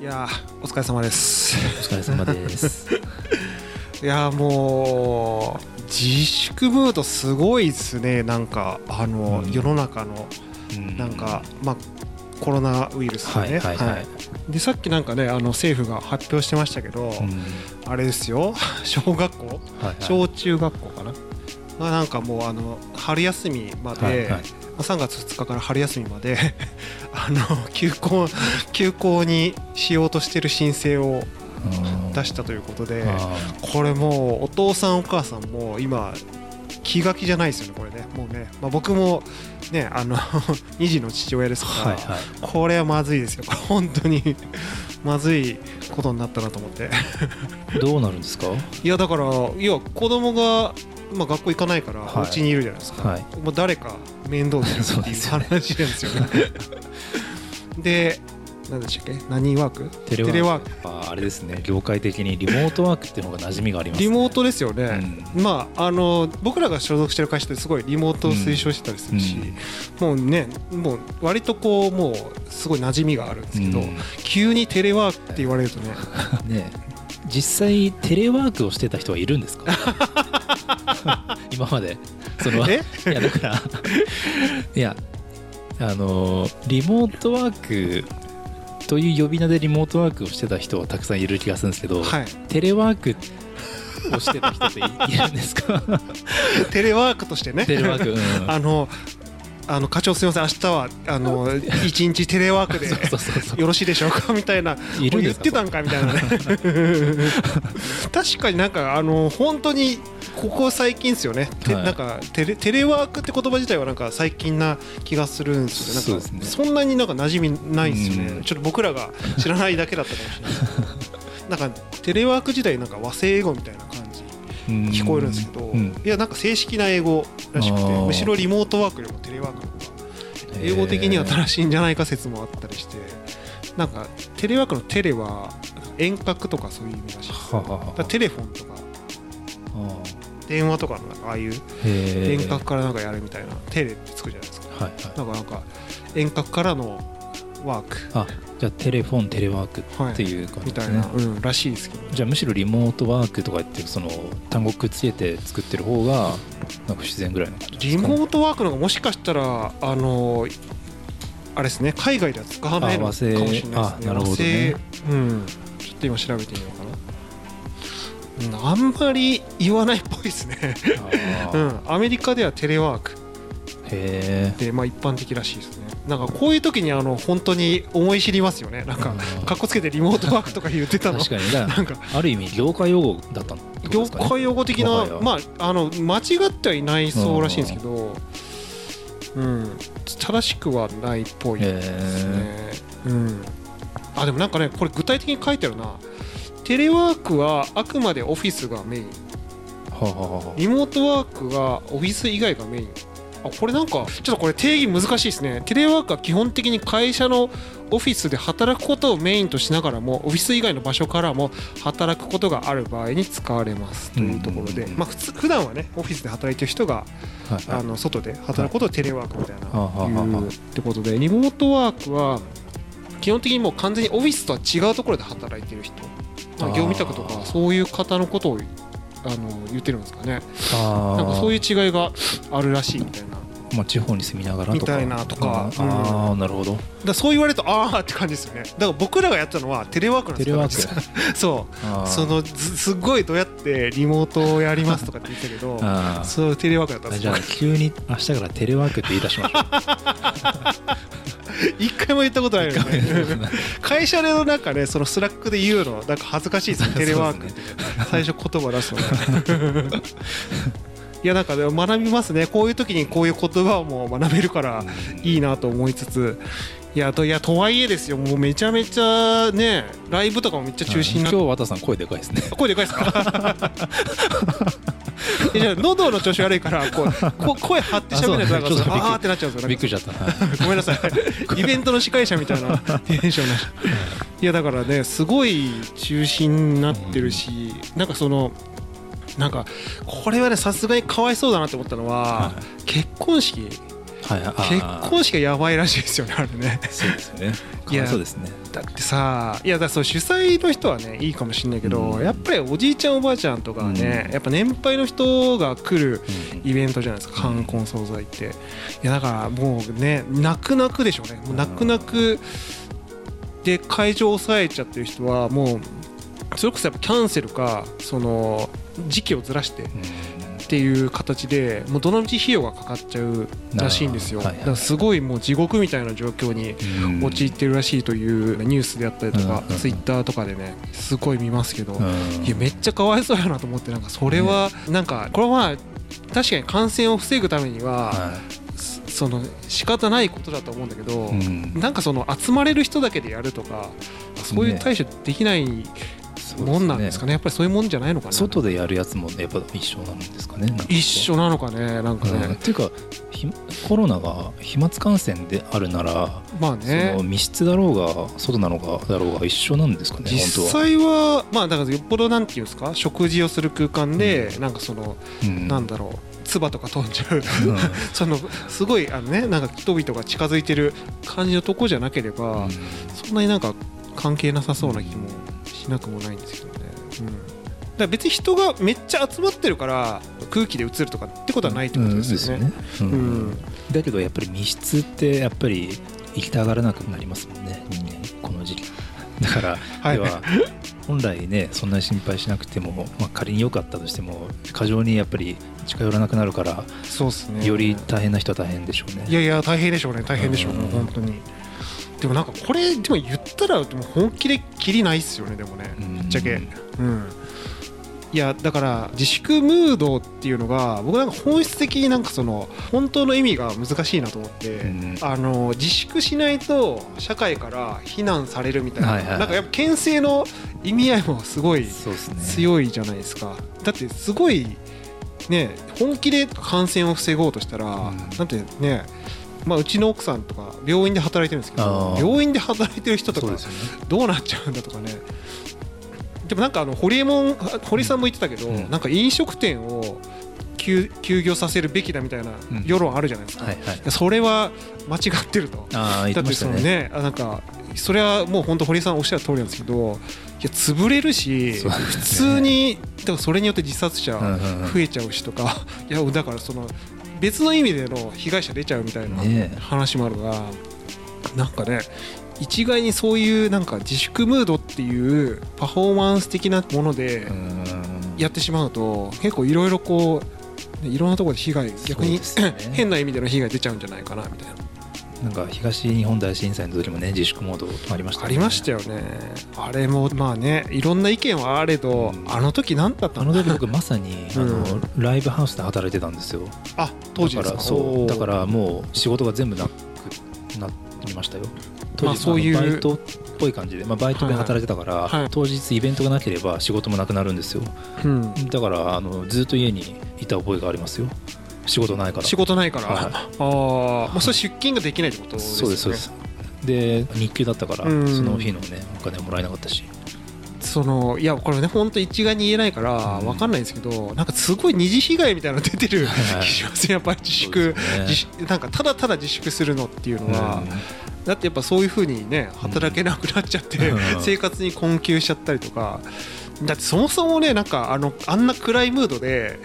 いやーお疲れ様です。お疲れ様です。いやーもう自粛ムードすごいですね。なんかあの、うん。世の中のなんか、まあコロナウイルスはいね、はい。はい。でさっきなんかねあの政府が発表してましたけど、うん。あれですよ。小学校？はいはい。小中学校かな？がなんかもうあの春休みまで、はいはい。まあ3月2日から春休みまで あの休校休校にしようとしてる申請をうん。出したということであこれもうお父さんお母さんも今気が気じゃないですよねこれね。もうね、まあ、僕もねあの 2児の父親ですから、ーはいはい。これはまずいですよ。本当に まずいことになったなと思って。どうなるんですか？いやだからいや子供がまあ学校行かないからはい。お家にいるじゃないですか、はい。もう誰か面倒見るっていう そうですよね。話なんですよね。で何でしたっけ？何ワーク？テレワーク。テレワーク。あーあれですね。業界的にリモートワークっていうのが馴染みがあります、ね。リモートですよね、まああの僕らが所属してる会社ってすごいリモートを推奨してたりするし、もうねもう割とこうもうすごい馴染みがあるんですけど、うん。急にテレワークって言われるとね。う んね実際テレワークをしてた人はいるんですか？今まで。そのいえやだからいやあのリモートワークという呼び名でリモートワークをしてた人はたくさんいる気がするんですけど、はい。テレワークをしてた人っていいるんですか？テレワークとしてね。テレワーク、うん。あのあの課長すみません明日はあの 一日テレワークでよろしいでしょうか？みたいな言ってたんか？みたいな。ね確かになんかあの本当にここ最近ですよね、てはい。なんかテレテレワークって言葉自体はなんか最近な気がするんですよね。なんかそんなになんか馴染みないんですよね、うん。ちょっと僕らが知らないだけだったかもしれない なんかテレワーク時代なんか和製英語みたいな聞こえるんですけど、うん。いやなんか正式な英語らしくてむしろリモートワークよりもテレワークの方が英語的には正しいんじゃないか説もあったりしてなんかテレワークのテレは遠隔とかそういう意味らしいだテレフォンとかあ電話とかのああいう遠隔からなんかやるみたいなテレってつくじゃないですか。はいはい。なんかなんか遠隔からのワーク。あじゃあテレフォンテレワークはい。っていう感じですね、みたいな、うん、らしいですけど。じゃあむしろリモートワークとか言ってその単語くっつけて作ってる方がなんか不自然ぐらいの感じですかリモートワークの方がもしかしたらあのあれですね海外では使わないのかもしれないですね。あなるほどね。うん。ちょっと今調べてみようかな、うん、あんまり言わないっぽいですね。うん。アメリカではテレワーク。へでまあ一般的らしいですね。なんかこういう時にあの本当に思い知りますよね。なんかうん。かっこつけてリモートワークとか言ってたえの。確かに。なんか。らある意味業界用語だったってこと業界用語的なまああの間違ってはいないそうらしいんですけどうん。正しくはないっぽいですね。うん。あでもなんかねこれ具体的に書いてあるな。テレワークはあくまでオフィスがメイン。リモートワークがオフィス以外がメインあこれなんかちょっとこれ定義難しいですね。テレワークは基本的に会社のオフィスで働くことをメインとしながらもオフィス以外の場所からも働くことがある場合に使われます。というところで、うんまあ普通普段はねオフィスで働いてる人があの外で働くことをテレワークみたいない。うってことで。リモートワークは基本的にもう完全にオフィスとは違うところで働いてる人。まあ業務委託とかそういう方のことをあの言ってるんですかね。なんかそういう違いがあるらしいみたいな。まあ、地方に住みながらとか。みたいなとか。あーあーなるほど。だそう言われるとああって感じですよね。だから僕らがやったのはテレワークなんですよ。テレワーク。実 はそうそのずすっごいどうやってリモートをやりますとかって言ってたけどそうテレワークだったんですよ。じゃあ急に明日からテレワークって言い出しましょう 一回も言ったことないよ一回も言ったことね会社でのなんかねそのスラックで言うのなんか恥ずかしいですね。テレワーク。っ最初言葉出すのが。いやなんかでも学びますね。こういう時にこういう言葉も学べるからいいなと思いつつ。いやといやとはいえですよ。もうめちゃめちゃねライブとかもめっちゃ中止になって今日渡さん声でかいですね。声でかいですか？喉の調子悪いからこうこ声張って喋るとなんかあーってなっちゃうんですよ。びっくりしちゃった、はい。ごめんなさい。イベントの司会者みたいなテンションないやだからねすごい中心になってるし、なんかそのなんかこれはねさすがにかわいそうだなって思ったのは、は結婚式結婚式がやばいらしいですよねあれね。そうですよね。いやそうですね。だってさいやだそう主催の人はねいいかもしれないけど、うん。やっぱりおじいちゃんおばあちゃんとかはね、うん。やっぱ年配の人が来るうん。イベントじゃないですか冠婚葬祭って。いやだからもうね泣く泣くでしょうね。もう泣く泣くで会場を抑えちゃってる人はもうそれこそやっぱキャンセルかその時期をずらしてっていう形でもうどのみち費用がかかっちゃうらしいんですよ、はいはい。だからすごいもう地獄みたいな状況にうん。陥ってるらしいというニュースであったりとか、うんツイッターとかでねすごい見ますけど、うん。いやめっちゃかわいそうやなと思ってなんかそれはなんかこれはまあ確かに感染を防ぐためにははそその仕方ないことだと思うんだけど、いうん。なんかその集まれる人だけでやるとかそういう対処できないもんなんですかね。やっぱりそういうもんじゃないのかな。外でやるやつもやっぱ一緒なんですかね。一緒なのかねなんかうん、っね、ていうかひコロナが飛沫感染であるなら、まあね。その密室だろうが外なのかだろうが一緒なんですかね実本際はまあだからよっぽどなんていうんですか食事をする空間でなんかそのうん、なんだろう唾とか飛んじゃう。うん。そのすごいあのねなんか人々が近づいてる感じのとこじゃなければ、そんなになんか関係なさそうな気もしなくもないんですけどね、うん、だから別に人がめっちゃ集まってるから空気で移るとかってことはないってことですよね。うん。だけどやっぱり密室ってやっぱり行きたがらなくなりますもんね人間この時期。だから、はい。要は本来ねそんなに心配しなくても、まあ、仮に良かったとしても過剰にやっぱり近寄らなくなるからそうですね。より大変な人は大変でしょうね。いやいや大変でしょうね。大変でしょうね。うん。本当にでもなんかこれでも言ったらでも本気できりないっすよねでもねうん。ぶっちゃけ。うん。いやだから自粛ムードっていうのが僕なんか本質的になんかその本当の意味が難しいなと思って、うん。あの自粛しないと社会から非難されるみたいな、なんかやっぱ牽制の意味合いもすごい強いじゃないですか。だってすごいね本気で感染を防ごうとしたら、うん。なんてねまあ、うちの奥さんとか病院で働いてるんですけど病院で働いてる人とかどうなっちゃうんだとかね。でもなんかあの堀江門堀さんも言ってたけど、うん。なんか飲食店を休休業させるべきだみたいなうん。世論あるじゃないですか、それは間違ってると。だってそのねなんかそれはもう本当堀さんおっしゃる通りなんですけどいや潰れるし、普通にだからそれによって自殺者増えちゃうしとか、いやだからその別の意味での被害者出ちゃうみたいなね話もあるから、なんかね一概にそういうなんか自粛ムードっていうパフォーマンス的なものでうん。やってしまうと結構いろいろこうねいろんなところで被害逆に、変な意味での被害出ちゃうんじゃないかなみたいな。なんか東日本大震災の時もね自粛モードありましたありましたよね。あれもまあねいろんな意見はあれど、うん。あの時何だったあのの時僕まさに あの、うん。ライブハウスで働いてたんですよ。あ当時ですだからそう。だからもう仕事が全部なくなりましたよ。当時、まあそういうバイトっぽい感じで、まあ、バイトで働いてたから、はいはい。当日イベントがなければ仕事もなくなるんですよ。うん、だからあのずっと家にいた覚えがありますよ仕事ないから。仕事ないから、はい。ああまあそれ出勤ができないってことですよね。そうですそうです。で日給だったから、うん。その日のねお金もらえなかったし。そのいやこれね本当一概に言えないからうん。分かんないんですけど、なんかすごい二次被害みたいなの出てるはい気しますね。やっぱり自粛、ね。なんかただただ自粛するのっていうのは、だってやっぱそういうふうにね働けなくなっちゃって、うん。生活に困窮しちゃったりとかだってそもそもねなんかあのあんな暗いムードで、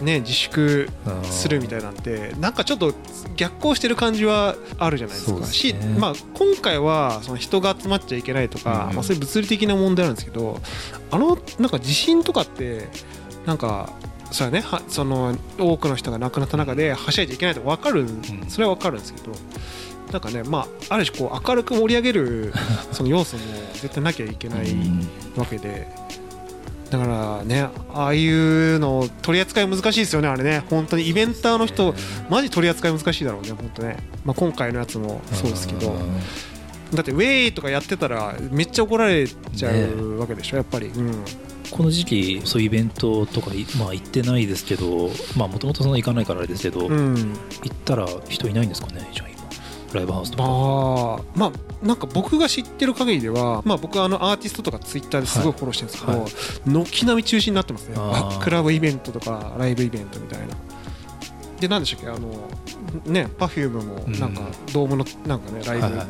ね、自粛うんするみたいなんてなんかちょっと逆行してる感じはあるじゃないですか。し、ね。まあ、今回はその人が集まっちゃいけないとか、うん。まあ、そういう物理的な問題なんですけどあのなんか地震とかってなんかそれはねはその多くの人が亡くなった中ではしゃいじゃいけないと分かる、それは分かるんですけどなんかねまあある種こう明るく盛り上げる その要素も絶対なきゃいけないうん。わけで。だからねああいうの取り扱い難しいですよねあれね。本当にイベンターの人マジ取り扱い難しいだろうね本当ね、まあ、今回のやつもそうですけど。うん。だってウェイとかやってたらめっちゃ怒られちゃうわけでしょやっぱり、うん、この時期そういうイベントとかいまあ行ってないですけどまあもともとそんな行かないからあれですけど、うん、行ったら人いないんですかねじゃあ今ライブハウスとか、まあまあなんか僕が知ってる限りでは、まあ、僕はあのアーティストとかツイッターですごいフォローしてるんですけど、はい。軒並み中止になってますね。クラブイベントとかライブイベントみたいな。で何でしたっけ？あのね Perfume もなんかドームのなんかねライブはいはい。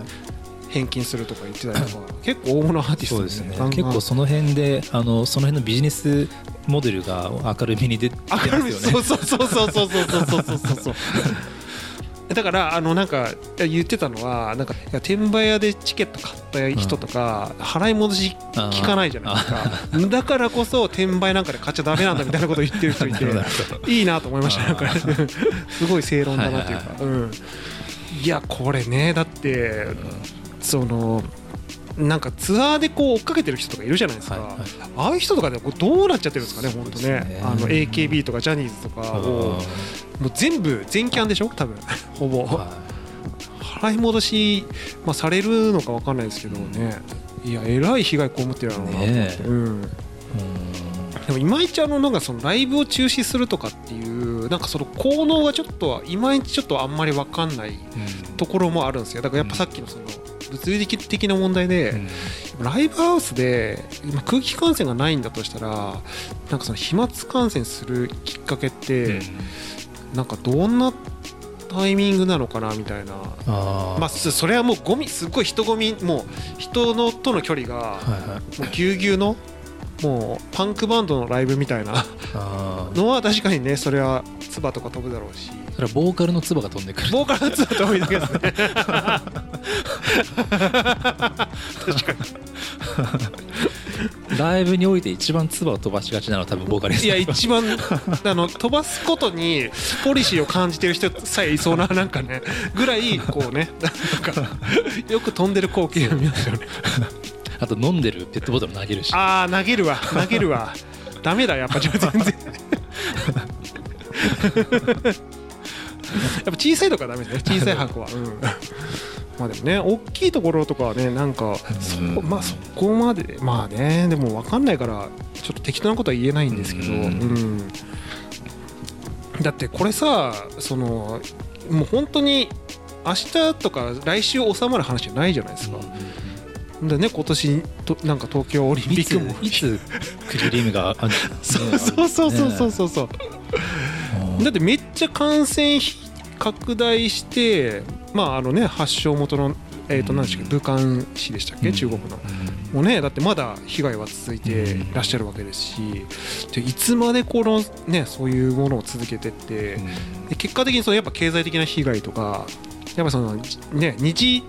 返金するとか言ってたりとか 結構大物アーティストそうですね。ガンガン。結構その辺であのその辺のビジネスモデルが明るみに出てますよね。そうそうそうそうそうそうそうそうそう だからあのなんか言ってたのはなんかいや転売屋でチケット買った人とか払い戻し聞かないじゃないですか。だからこそ転売なんかで買っちゃダメなんだみたいなこと言ってる人いて いいなと思いましたなんか。ね すごい正論だなというか。はいうん。いやこれねだってそのなんかツアーでこう追っかけてる人とかいるじゃないですか、はいはい。ああいう人とかでどうなっちゃってるんですかね、本当ね。あの AKB とかジャニーズとかをもう全部全キャンでしょ、多分。ほぼ、は払い戻し、まあ、されるのか分かんないですけどね、いや、えらい被害被ってるやろうなと思って、ねえ。うん、いうん。でもいまいちあのなんかそのライブを中止するとかっていう、なんかその効能がちょっと、いまいちちょっとあんまり分かんないところもあるんですよ、だからやっぱさっきのその物理的な問題で。うん。ライブハウスで今空気感染がないんだとしたらなんかその飛沫感染するきっかけってなんかどんなタイミングなのかなみたいな。まあそそれはもうゴミすっごい人混みもう人のとの距離がもうぎゅうぎゅうのもうパンクバンドのライブみたいな。のは確かにねそれは唾とか飛ぶだろうし。それはボーカルの唾が飛んでくる。ボーカルの唾飛ぶだけですね。確かにライブにおいて一番唾を飛ばしがちなのは多分ボーカリスト。いや一番あの飛ばすことにポリシーを感じてる人さえいそうななんかねぐらいこうねなんかよく飛んでる光景を見ますよね。あと飲んでるペットボトル投げるし。ああ投げるわ。投げるわ。ダメだやっぱ全然。やっぱ小さいとこはダメですね。小さい箱は。うんまあでもね大きいところとかはねなんかそうん。まあそこまでまあねでも分かんないからちょっと適当なことは言えないんですけど、ううん。んだってこれさそのもう本当に明日とか来週収まる話じゃないじゃないですか、でね今年となんか東京オリンピックも。いつ区切り目が そうそうそうそうそうそうそう。うだってめっちゃ感染拡大してまああのね発祥元のえー、と何でしたっけ武漢市でしたっけ、中国の。もうねだってまだ被害は続いていらっしゃるわけですしでいつまでこのねそういうものを続けてってで結果的にそのやっぱ経済的な被害とかやっぱそのね二次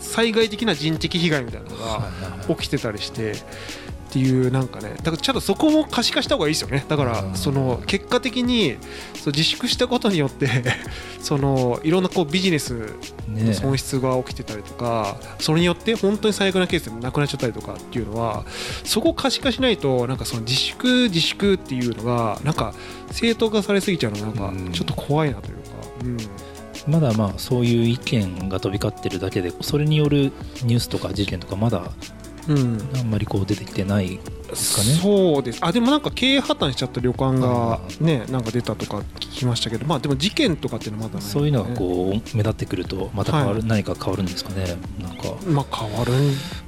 災害的な人的被害みたいなのが起きてたりしてっていうなんかねだからちゃんとそこも可視化した方がいいですよね。だからうん。その結果的にそう自粛したことによって そのいろんなこうビジネスのね損失が起きてたりとかそれによって本当に最悪なケースでもなくなっちゃったりとかっていうのはそこを可視化しないとなんかその自粛自粛っていうのがなんか正当化されすぎちゃうのがなんかちょっと怖いなというか、うん。まだまあそういう意見が飛び交ってるだけでそれによるニュースとか事件とかまだうん、あんまりこう出てきてないですかね。そうです。あでもなんか経営破綻しちゃった旅館がねなんか出たとか聞きましたけどまあでも事件とかっていうのはまだない、そういうのがこう目立ってくるとまた変わる、はい。何か変わるんですかね。なんか。まあ変わる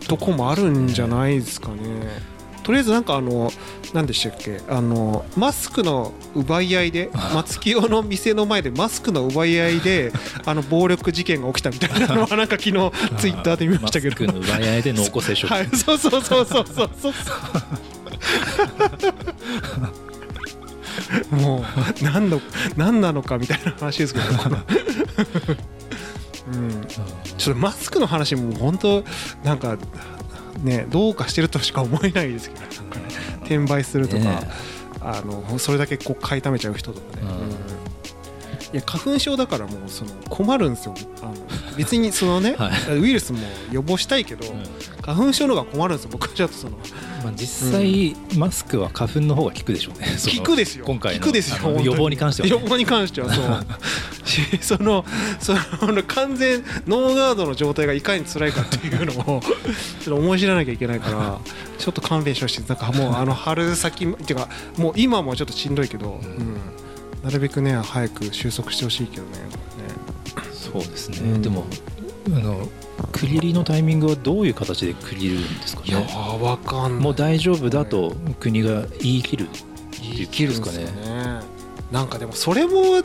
とこもあるんじゃないですかね。とりあえずなんかあの何でしたっけ？あのマスクの奪い合いで 松清の店の前でマスクの奪い合いであの暴力事件が起きたみたいなのは なんか昨日ツイッターで見ましたけど。マスクの奪い合いで濃厚接触、はいそうそうそうそうそうそう。もう何の何なのかみたいな話ですけど。うん。ちょっとマスクの話も本当なんかねどうかしてるとしか思えないですけどね転売するとか、ねあのそれだけこう買いためちゃう人とかね、いや花粉症だからもうその困るんですよ。あの別にそのね、はい。ウイルスも予防したいけど、うん。花粉症の方が困るんですよ。僕はちょっとその。まあ、実際、マスクは花粉の方が効くでしょうね。効くですよ。今回の効くですよ予防に関しては、ね、予防に関してはそう。しそのその完全ノーガードの状態がいかに辛いかっていうのをちょっと思い知らなきゃいけないからちょっと勘弁してほしい。なんかもうあの春先っていうかもう今もちょっとしんどいけど、うんなるべくね早く収束してほしいけどね。こそうですね、うん。でもあの区切りのタイミングはどういう形で区切るんですかれね？いねやーわかんない。もう大丈夫だと国が言い切る言い切るんですかね。なんかでもそれも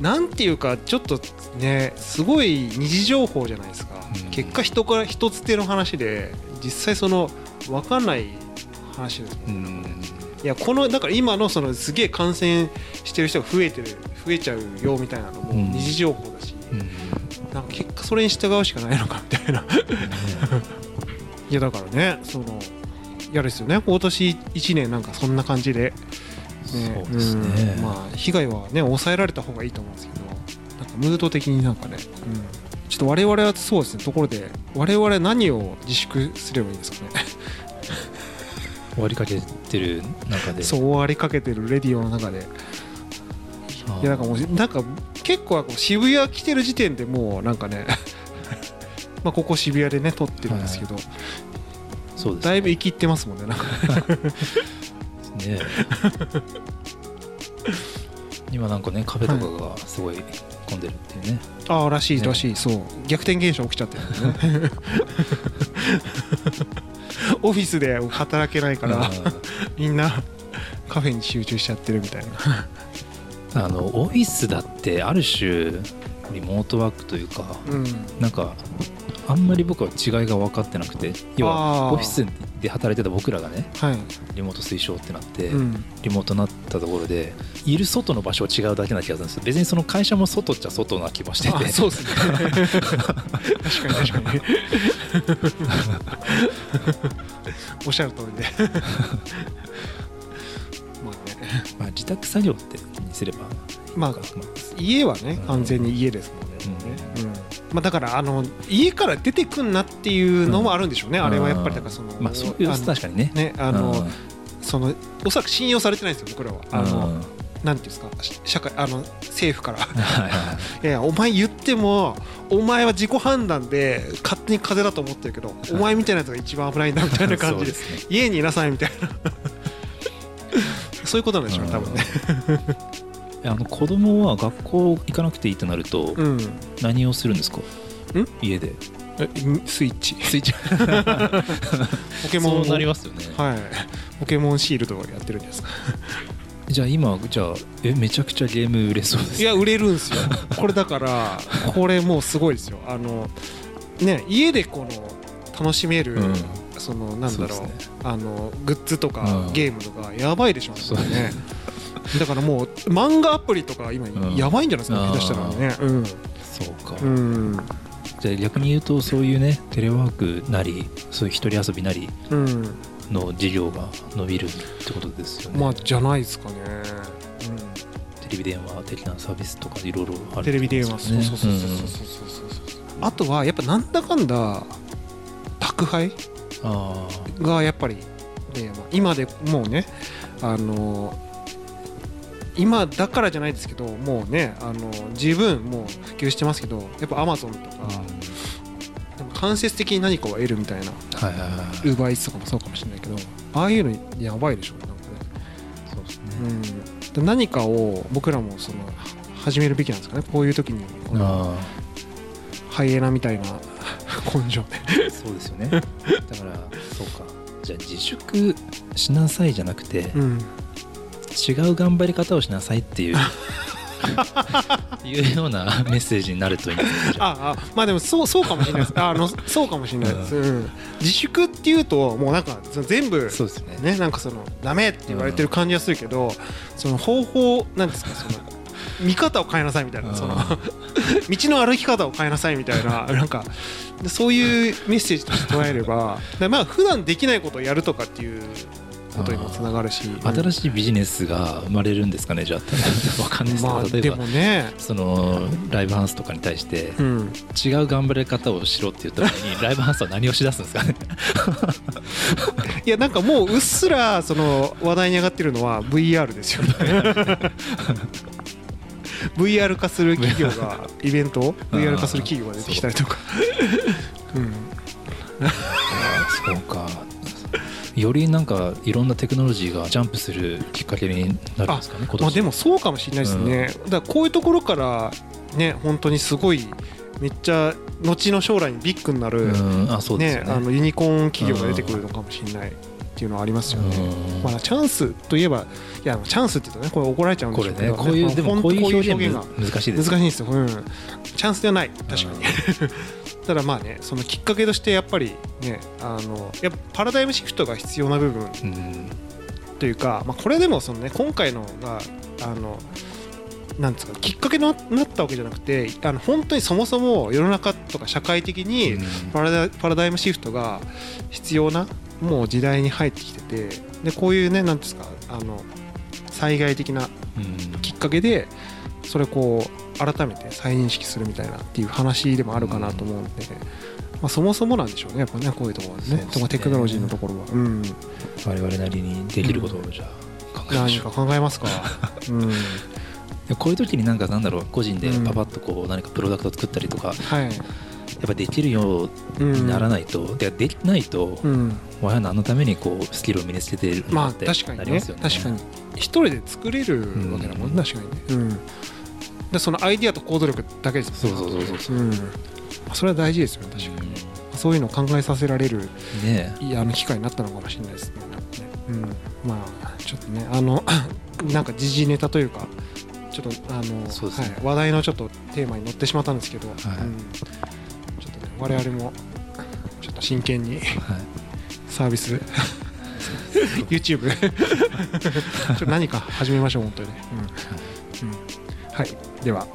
なんていうかちょっとねすごい二次情報じゃないですか、うん。結果人から一つ手の話で実際その分かんない話ですもんね、いやこのだから今のそのすげえ感染してる人が増えてる増えちゃうよみたいなのもうん。二次情報だし、うん。ねなんか結果それに従うしかないのかみたいな。いやだからねそのいやですよね。今年1年なんかそんな感じで、ね、そうですね。うん。まあ被害はね抑えられた方がいいと思うんですけど。なんかムード的になんかね、うん、ちょっと我々はそうですね。ところで我々何を自粛すればいいんですかね終わりかけてる中で。そう終わりかけてるレディオの中で。いやなんかもうなんか結構こう渋谷来てる時点でもうなんかね まあここ渋谷でね撮ってるんですけど、そうですだいぶ生きってますもんねなんか。ね今なんかねカフェとかがすごい混んでるっていうね、ああらしいね。らしい、そう。逆転現象起きちゃってるね オフィスで働けないから、みんなカフェに集中しちゃってるみたいな。あのオフィスだってある種リモートワークというかうん。なんかあんまり僕は違いが分かってなくて要はオフィスで働いてた僕らがねはい、リモート推奨ってなって、うん、リモートになったところでいる外の場所は違うだけな気がするんですよ。別にその会社も外っちゃ外な気もしてて。あそうですね。確かに確かに。おっしゃる通りで。まあね。まあ、自宅作業ってにすればまあまあ家はね完全に家ですもんね、うんまあ、だからあの家から出てくんなっていうのもあるんでしょうね、うん。あれはやっぱりだからその、まあそういう確かにね。ねあのそのおそらく信用されてないんですよ僕らは。あの、うん。なんていうんですかし社会あの政府から。はいやお前言ってもお前は自己判断で勝手に風邪だと思ってるけどお前みたいなやつが一番危ないんだみたいな感じでね。家にいなさいみたいな。そういうことなんでしょうね多分ね。うんあの子供は学校行かなくていいとなるとうん。何をするんですか？家で。えスイッチ。スイッチ。ポケモンなりますよね。はい。ポケモンシールドをやってるんです。かじゃあ今じゃあえめちゃくちゃゲーム売れそうです。いや売れるんですよ。これだから これもうすごいですよ。あのね家でこの楽しめる、うん。そのなんだろう。ね。あのグッズとかうん。ゲームとかやばいでしょそうねだからもう漫画アプリとか今ん。やばいんじゃないですか、あー。下手したらね。うん。そうか、うん。じゃあ逆に言うとそういうねテレワークなりそういう一人遊びなりうん。の事業が伸びるってことですよね、まあじゃないですかね、テレビ電話的なサービスとかいろいろあうん、るテレビ電話そうそうそうそうそううんそうそうあとはやっぱなんだかんだ宅配あがやっぱり、ねまあ今でもうねあの今だからじゃないですけどもうねあの十分もう普及してますけどやっぱアマゾンとか、あ、でも間接的に何かを得るみたいなウーバーイーツとかもそうかもしれないけどああいうのやばいでしょなんかね。そうですね、うん、で何かを僕らもその始めるべきなんですかね。こういう時にこのあハイエナみたいな根性で。あそうですよね。だからそうか。じゃあ自粛しなさいじゃなくて、うん違う頑張り方をしなさいっていう いうようなメッセージになるといいんですあああまあでもそうそうかもしれないです。あのそうかもしれないです、うん。自粛っていうともうなんか全部そうですね。ねなんかそのダメって言われてる感じがするけど、その方法なんですか？その見方を変えなさいみたいな。その道の歩き方を変えなさいみたいな なんかでそういうメッセージとして捉えればでまあ普段できないことをやるとかっていうことにもつながるし。新しいビジネスが生まれるんですかねじゃあ。わかんないですけど、まあで例えばもね。そのライブハウスとかに対してうん。違う頑張り方をしろって言った時に ライブハウスは何をしだすんですかね？いやなんかもううっすらその話題に上がってるのは VR ですよね。VR 化する企業がイベントを？VR 化する企業が出てきたりとか。う。ん。そうかよりなんかいろんなテクノロジーがジャンプするきっかけになるんですかね今年まあでもそうかもしれないですね、だからこういうところからね本当にすごいめっちゃ後の将来にビッグになる、うん。あねよね。あのユニコーン企業が出てくるのかもしれない、っていうのはありますよね。うん。まあ、チャンスといえばいやチャンスって言うとねこれ怒られちゃうんでこれしょうけどねこういうこういう表こ現がむ難しいです難しいんですよ、うん、チャンスではない。確かにただまあねそのきっかけとしてやっぱりねあのやっぱパラダイムシフトが必要な部分うんというか、まあ、これでもその、ね、今回のがあのなんですかきっかけになったわけじゃなくてあの本当にそもそも世の中とか社会的にパラダパラダイムシフトが必要なもう時代に入ってきててでこういうねなんですかあの災害的なうん。きっかけでそれをこう改めて再認識するみたいなっていう話でもあるかなと思うんで、まあ、そもそもなんでしょうね。やっぱねこういうところはね。ね。とかテクノロジーのところは、うん、我々なりにできることをじゃあ考えま何しょうか。考えますか、う。ん、でこういう時になんかなんだろう。個人でうん。パパッとこう何かプロダクトを作ったりとかはい、やっぱできるよううん、にならないと、でできないと、うん、お前は何のためにこうスキルを身につけてるって確かにね。なりますよね。確かに。一人で作れるわけだもん、うん。確かにね、うん、でそのアイディアと行動力だけですそうそうそうそう。う。ん、それは大事ですよね確かに、そういうのを考えさせられるうんねいいあの機会になったのかもしれないですね。うん、まあちょっとねあの なんか時事ネタというかちょっとあの、ね。はい、話題のちょっとテーマに乗ってしまったんですけど、うん、ちょっとね我々もちょっと真剣にはい。サービス YouTube 何か始めましょう本当にね、うん。うん、はい。では。